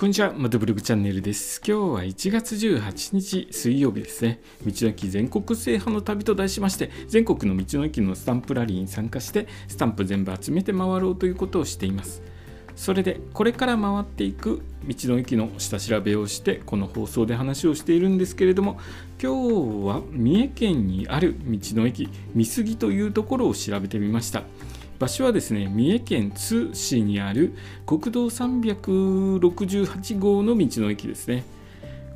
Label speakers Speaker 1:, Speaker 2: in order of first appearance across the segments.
Speaker 1: こんにちは、またブログチャンネルです。今日は1月18日水曜日ですね。道の駅全国制覇の旅と題しまして、全国の道の駅のスタンプラリーに参加して、スタンプ全部集めて回ろうということをしています。それで、これから回っていく道の駅の下調べをして、この放送で話をしているんですけれども、今日は三重県にある道の駅、三杉というところを調べてみました。場所はですね三重県津市にある国道368号の道の駅ですね。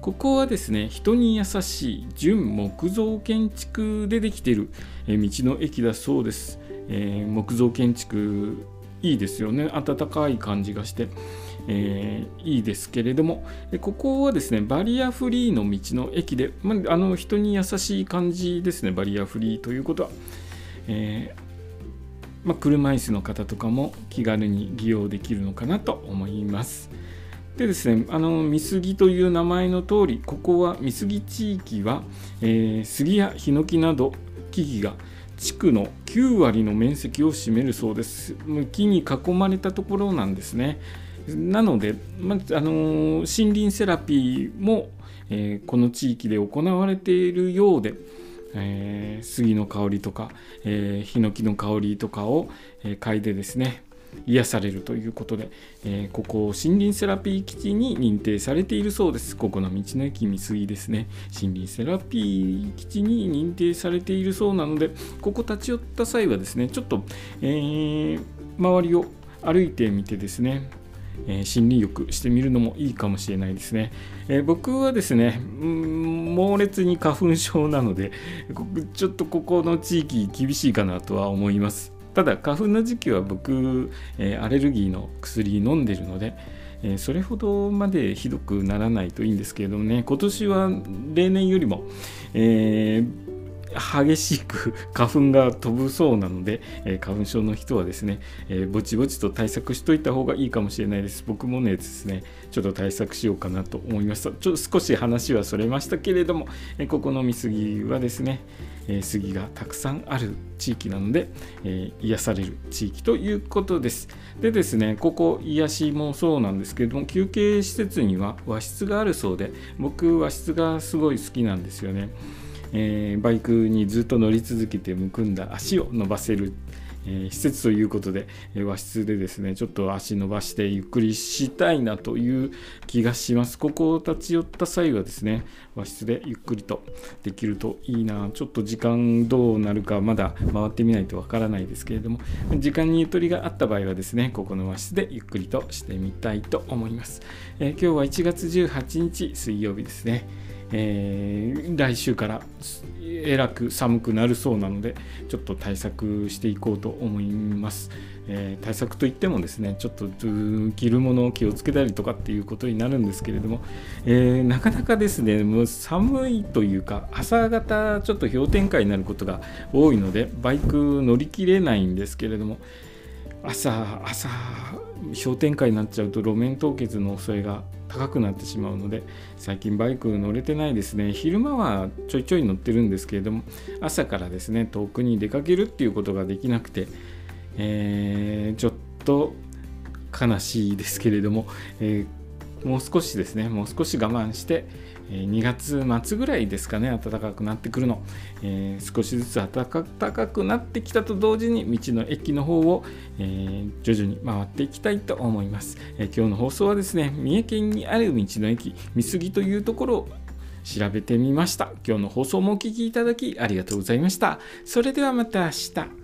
Speaker 1: ここはですね人に優しい純木造建築でできている道の駅だそうです、えー、木造建築いいですよね。暖かい感じがして、えー、いいですけれども。ここはですねバリアフリーの道の駅で、まあ、あの人に優しい感じですねバリアフリーということは、えーまあ、車椅子の方とかも気軽に利用できるのかなと思います。でですね、あの美杉という名前の通り、ここは美杉地域は、えー、杉やヒノキなど木々が地区の9割の面積を占めるそうです。木に囲まれたところなんですね。なので、まあの森林セラピーも、えー、この地域で行われているようで、えー、杉の香りとか、えー、ヒノキの香りとかを、えー、嗅いでですね癒されるということで、えー、ここ森林セラピー基地に認定されているそうです。ここの道の駅三杉ですね。森林セラピー基地に認定されているそうなのでここ立ち寄った際はですねちょっと、えー、周りを歩いてみてですねえー、森林浴してみるのもいいかもしれないですね。えー、僕はですね、猛烈に花粉症なので、ちょっとここの地域厳しいかなとは思います。ただ、花粉の時期は僕、えー、アレルギーの薬飲んでるので、えそれほどまでひどくならないといいんですけれどもね、今年は例年よりも、えー激しく花粉が飛ぶそうなので、えー、花粉症の人はですね、えー、ぼちぼちと対策しといた方がいいかもしれないです。僕もねですね、ちょっと対策しようかなと思いました。ちょ少し話はそれましたけれども、えー、ここの見杉はですね、え杉がたくさんある地域なので、え癒される地域ということです。でですね、ここ癒しもそうなんですけれども、休憩施設には和室があるそうで、僕和室がすごい好きなんですよね。えー、バイクにずっと乗り続けてむくんだ足を伸ばせる、えー、施設ということで、え、和室でですねちょっと足伸ばしてゆっくりしたいなという気がします。ここを立ち寄った際はですね和室でゆっくりとできるといいな。ちょっと時間どうなるかまだ回ってみないとわからないですけれども時間にゆとりがあった場合はですねここの和室でゆっくりとしてみたいと思います、え今日は1月18日水曜日ですね。えー、来週からえらく寒くなるそうなのでちょっと対策していこうと思います、えー、対策といってもですねちょっと着るものを気をつけたりとかっていうことになるんですけれども、えー、なかなかですねもう寒いというか朝方ちょっと氷点下になることが多いのでバイク乗り切れないんですけれども朝朝氷点下になっちゃうと路面凍結の恐れが高くなってしまうので最近バイク乗れてないですね。昼間はちょいちょい乗ってるんですけれども朝からですね遠くに出かけるっていうことができなくて、えー、ちょっと悲しいですけれども、えー、もう少しですねもう少し我慢して2月末ぐらいですかね暖かくなってくるの、えー、少しずつ暖かくなってきたと同時に道の駅の方を、えー、徐々に回っていきたいと思います、えー、今日の放送はですね三重県にある道の駅三杉というところを調べてみました。今日の放送もお聴きいただきありがとうございました。それではまた明日。